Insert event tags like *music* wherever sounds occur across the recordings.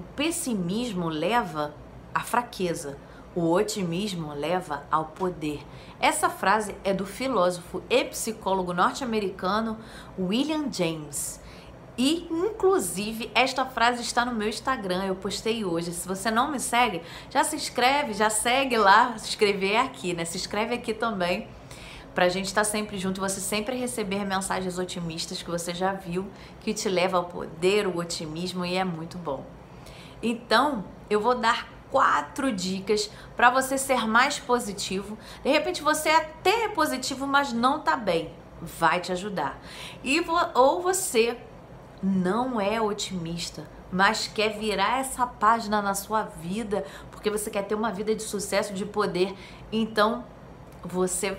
o pessimismo leva à fraqueza, o otimismo leva ao poder. Essa frase é do filósofo e psicólogo norte-americano William James. E, inclusive, esta frase está no meu Instagram, eu postei hoje. Se você não me segue, já se inscreve, já segue lá. Se inscrever é aqui, né? Se inscreve aqui também pra gente estar sempre junto e você sempre receber mensagens otimistas que você já viu, que te leva ao poder, o otimismo e é muito bom. Então, eu vou dar quatro dicas para você ser mais positivo. De repente você até é positivo, mas não tá bem. Vai te ajudar. E ou você não é otimista, mas quer virar essa página na sua vida, porque você quer ter uma vida de sucesso, de poder. Então, você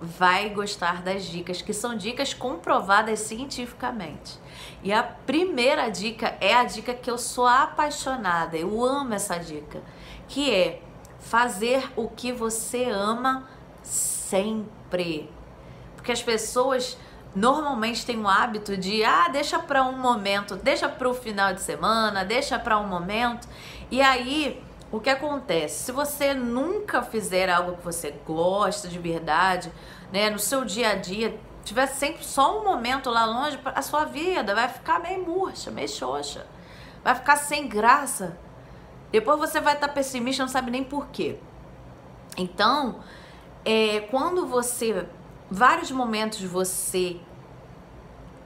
vai gostar das dicas, que são dicas comprovadas cientificamente. E a primeira dica é a dica que eu sou apaixonada, eu amo essa dica, que é fazer o que você ama sempre. Porque as pessoas normalmente têm o hábito de, ah, deixa para um momento, deixa para o final de semana, deixa para um momento. E aí o que acontece? Se você nunca fizer algo que você gosta de verdade, né, no seu dia a dia, tiver sempre só um momento lá longe, a sua vida vai ficar meio murcha, meio xoxa. Vai ficar sem graça. Depois você vai estar tá pessimista, não sabe nem por quê. Então, é, quando você, vários momentos você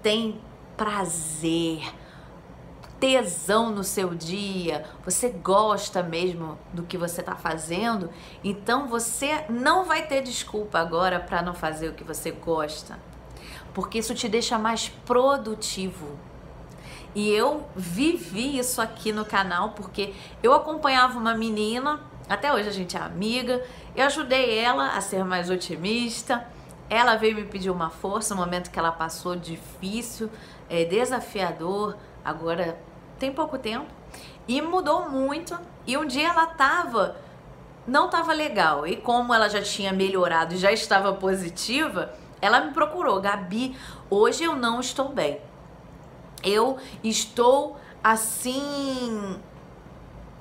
tem prazer, tesão no seu dia, você gosta mesmo do que você está fazendo, então você não vai ter desculpa agora para não fazer o que você gosta, porque isso te deixa mais produtivo. E eu vivi isso aqui no canal porque eu acompanhava uma menina, até hoje a gente é amiga, eu ajudei ela a ser mais otimista. Ela veio me pedir uma força, um momento que ela passou difícil, é, desafiador, agora tem pouco tempo e mudou muito. E um dia ela tava não tava legal. E como ela já tinha melhorado e já estava positiva, ela me procurou, Gabi, hoje eu não estou bem. Eu estou assim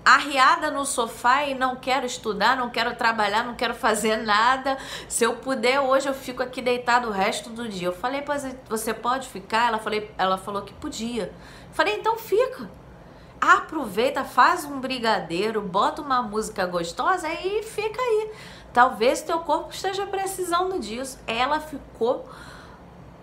arriada no sofá e não quero estudar, não quero trabalhar, não quero fazer nada. Se eu puder, hoje eu fico aqui deitado o resto do dia. Eu falei, você pode ficar? Ela, falei, ela falou que podia. Falei, então fica. Aproveita, faz um brigadeiro, bota uma música gostosa e fica aí. Talvez teu corpo esteja precisando disso. Ela ficou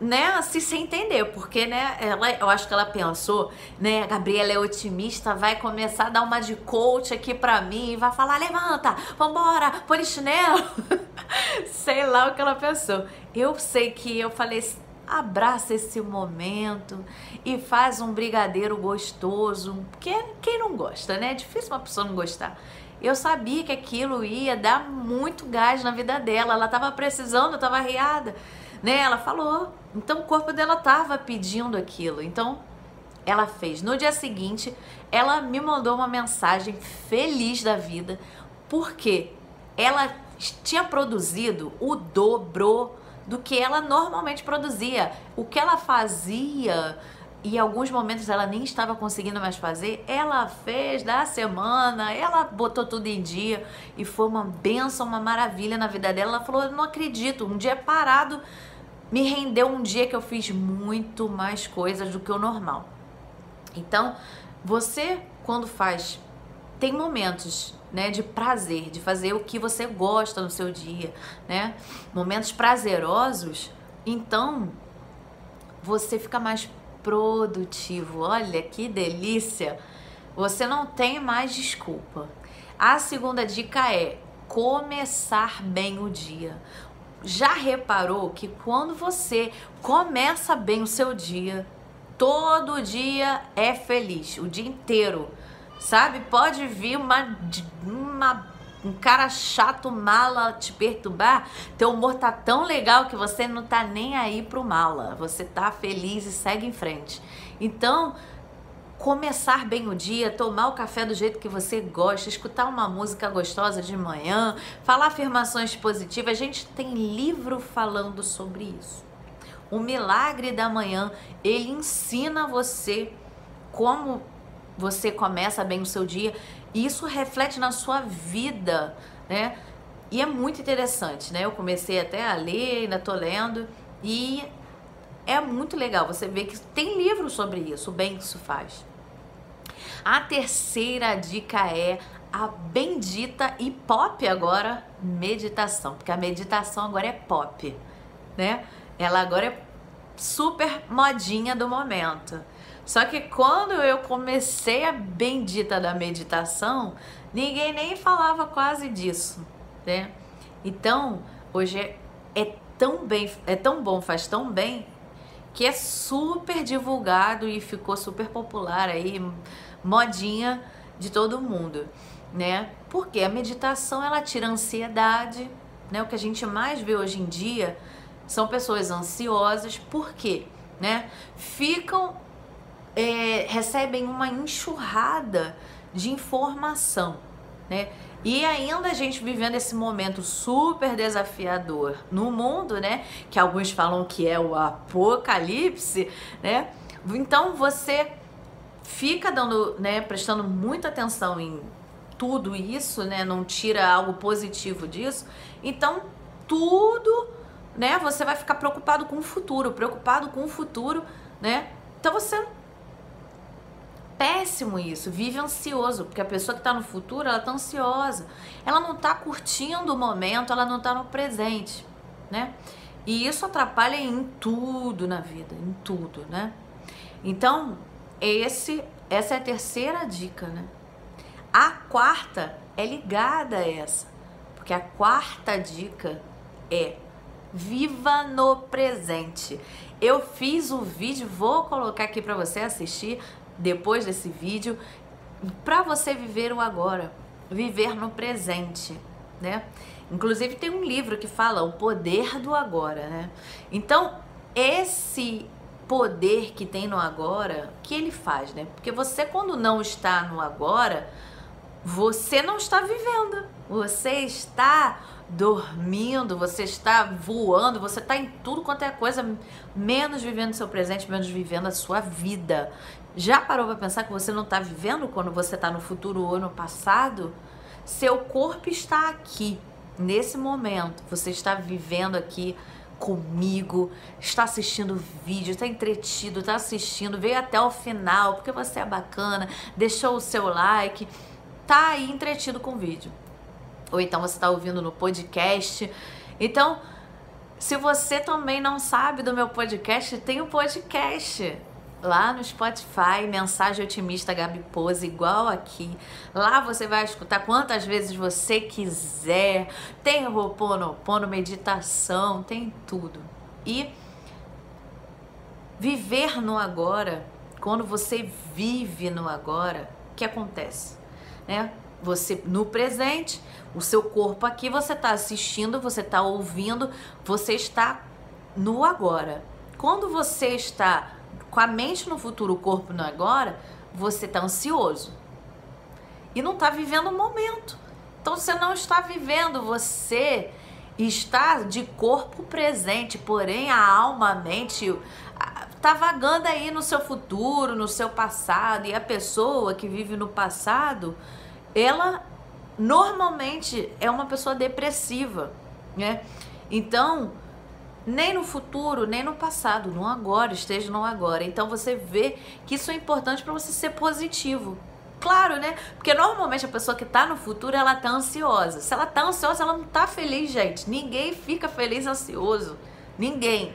né, assim, sem entender, porque, né, ela, eu acho que ela pensou, né, a Gabriela é otimista, vai começar a dar uma de coach aqui pra mim, vai falar, levanta, vambora, põe chinelo, *laughs* sei lá o que ela pensou. Eu sei que eu falei, abraça esse momento e faz um brigadeiro gostoso, porque quem não gosta, né, é difícil uma pessoa não gostar. Eu sabia que aquilo ia dar muito gás na vida dela, ela tava precisando, tava arriada, né, ela falou, então o corpo dela tava pedindo aquilo. Então ela fez. No dia seguinte, ela me mandou uma mensagem feliz da vida, porque ela tinha produzido o dobro do que ela normalmente produzia. O que ela fazia e alguns momentos ela nem estava conseguindo mais fazer, ela fez da semana, ela botou tudo em dia e foi uma benção, uma maravilha na vida dela. Ela falou: Eu não acredito, um dia parado me rendeu um dia que eu fiz muito mais coisas do que o normal. Então, você quando faz tem momentos, né, de prazer, de fazer o que você gosta no seu dia, né? Momentos prazerosos, então você fica mais produtivo. Olha que delícia. Você não tem mais desculpa. A segunda dica é começar bem o dia. Já reparou que quando você começa bem o seu dia, todo dia é feliz, o dia inteiro, sabe? Pode vir uma, uma um cara chato, mala, te perturbar, teu humor tá tão legal que você não tá nem aí pro mala. Você tá feliz e segue em frente. Então, começar bem o dia, tomar o café do jeito que você gosta, escutar uma música gostosa de manhã, falar afirmações positivas. A gente tem livro falando sobre isso. O Milagre da Manhã, ele ensina você como você começa bem o seu dia. E isso reflete na sua vida, né? E é muito interessante, né? Eu comecei até a ler, ainda tô lendo, e é muito legal você ver que tem livros sobre isso, o bem que isso faz. A terceira dica é a bendita e pop agora meditação, porque a meditação agora é pop, né? Ela agora é super modinha do momento. Só que quando eu comecei a bendita da meditação, ninguém nem falava quase disso, né? Então, hoje é, é tão bem, é tão bom, faz tão bem que é super divulgado e ficou super popular aí, modinha de todo mundo, né? Porque a meditação ela tira ansiedade, né? O que a gente mais vê hoje em dia são pessoas ansiosas, por quê? Né? Ficam, é, recebem uma enxurrada de informação, né? E ainda a gente vivendo esse momento super desafiador no mundo, né? Que alguns falam que é o apocalipse, né? Então você fica dando, né, prestando muita atenção em tudo isso, né? Não tira algo positivo disso. Então, tudo, né, você vai ficar preocupado com o futuro, preocupado com o futuro, né? Então você péssimo isso, vive ansioso, porque a pessoa que está no futuro, ela está ansiosa. Ela não está curtindo o momento, ela não está no presente, né? E isso atrapalha em tudo na vida, em tudo, né? Então, esse, essa é a terceira dica, né? A quarta é ligada a essa, porque a quarta dica é viva no presente. Eu fiz o vídeo, vou colocar aqui para você assistir depois desse vídeo para você viver o agora, viver no presente, né? Inclusive tem um livro que fala o poder do agora, né? Então, esse poder que tem no agora, que ele faz, né? Porque você quando não está no agora, você não está vivendo. Você está dormindo, você está voando, você está em tudo quanto é coisa, menos vivendo o seu presente, menos vivendo a sua vida. Já parou para pensar que você não está vivendo quando você está no futuro ou no passado? Seu corpo está aqui, nesse momento. Você está vivendo aqui comigo, está assistindo vídeo, está entretido, está assistindo, veio até o final porque você é bacana, deixou o seu like, tá aí entretido com o vídeo. Ou então você está ouvindo no podcast. Então, se você também não sabe do meu podcast, tem o um podcast lá no Spotify, Mensagem Otimista Gabi Pose, igual aqui. Lá você vai escutar quantas vezes você quiser. Tem Roponopono, meditação, tem tudo. E viver no agora, quando você vive no agora, o que acontece? Né? Você no presente, o seu corpo aqui, você está assistindo, você está ouvindo, você está no agora. Quando você está com a mente no futuro, o corpo no agora, você está ansioso e não está vivendo o momento. Então você não está vivendo, você está de corpo presente, porém a alma, a mente está vagando aí no seu futuro, no seu passado, e a pessoa que vive no passado, ela normalmente é uma pessoa depressiva, né? Então, nem no futuro, nem no passado, no agora, esteja no agora. Então você vê que isso é importante para você ser positivo. Claro, né? Porque normalmente a pessoa que tá no futuro, ela tá ansiosa. Se ela tá ansiosa, ela não tá feliz, gente. Ninguém fica feliz ansioso. Ninguém,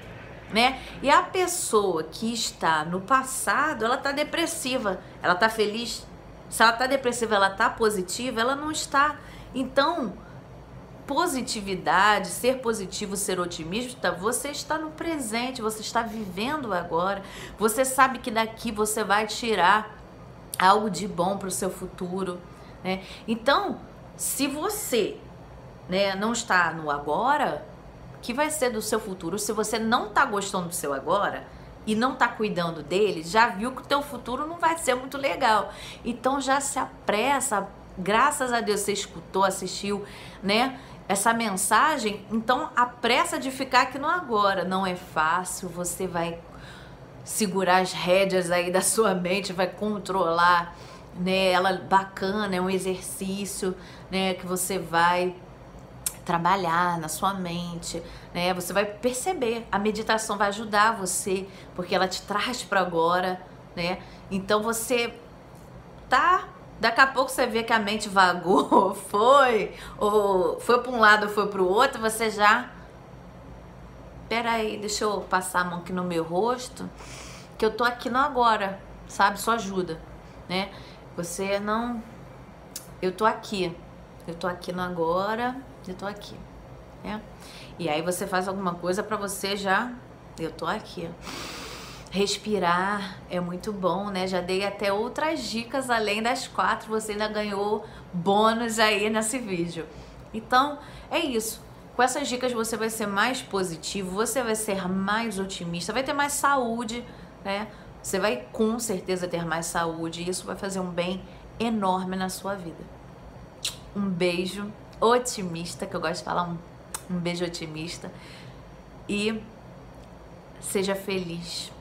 né? E a pessoa que está no passado, ela tá depressiva. Ela tá feliz. Se ela tá depressiva, ela tá positiva, ela não está. Então, positividade, ser positivo, ser otimista, você está no presente, você está vivendo agora. Você sabe que daqui você vai tirar algo de bom para o seu futuro, né? Então, se você, né, não está no agora, que vai ser do seu futuro? Se você não está gostando do seu agora, e não está cuidando dele, já viu que o teu futuro não vai ser muito legal. Então já se apressa, graças a Deus você escutou, assistiu, né? essa mensagem, então a pressa de ficar aqui no agora não é fácil, você vai segurar as rédeas aí da sua mente, vai controlar, né? Ela bacana, é um exercício, né, que você vai trabalhar na sua mente, né? Você vai perceber, a meditação vai ajudar você, porque ela te traz para agora, né? Então você tá Daqui a pouco você vê que a mente vagou, *laughs* foi, ou foi para um lado, foi para o outro, você já. Peraí, deixa eu passar a mão aqui no meu rosto, que eu tô aqui no agora, sabe? Só ajuda, né? Você não. Eu tô aqui, eu tô aqui no agora, eu tô aqui, né? E aí você faz alguma coisa para você já. Eu tô aqui. Respirar é muito bom, né? Já dei até outras dicas além das quatro, você ainda ganhou bônus aí nesse vídeo. Então, é isso. Com essas dicas você vai ser mais positivo, você vai ser mais otimista, vai ter mais saúde, né? Você vai com certeza ter mais saúde e isso vai fazer um bem enorme na sua vida. Um beijo otimista, que eu gosto de falar um, um beijo otimista. E seja feliz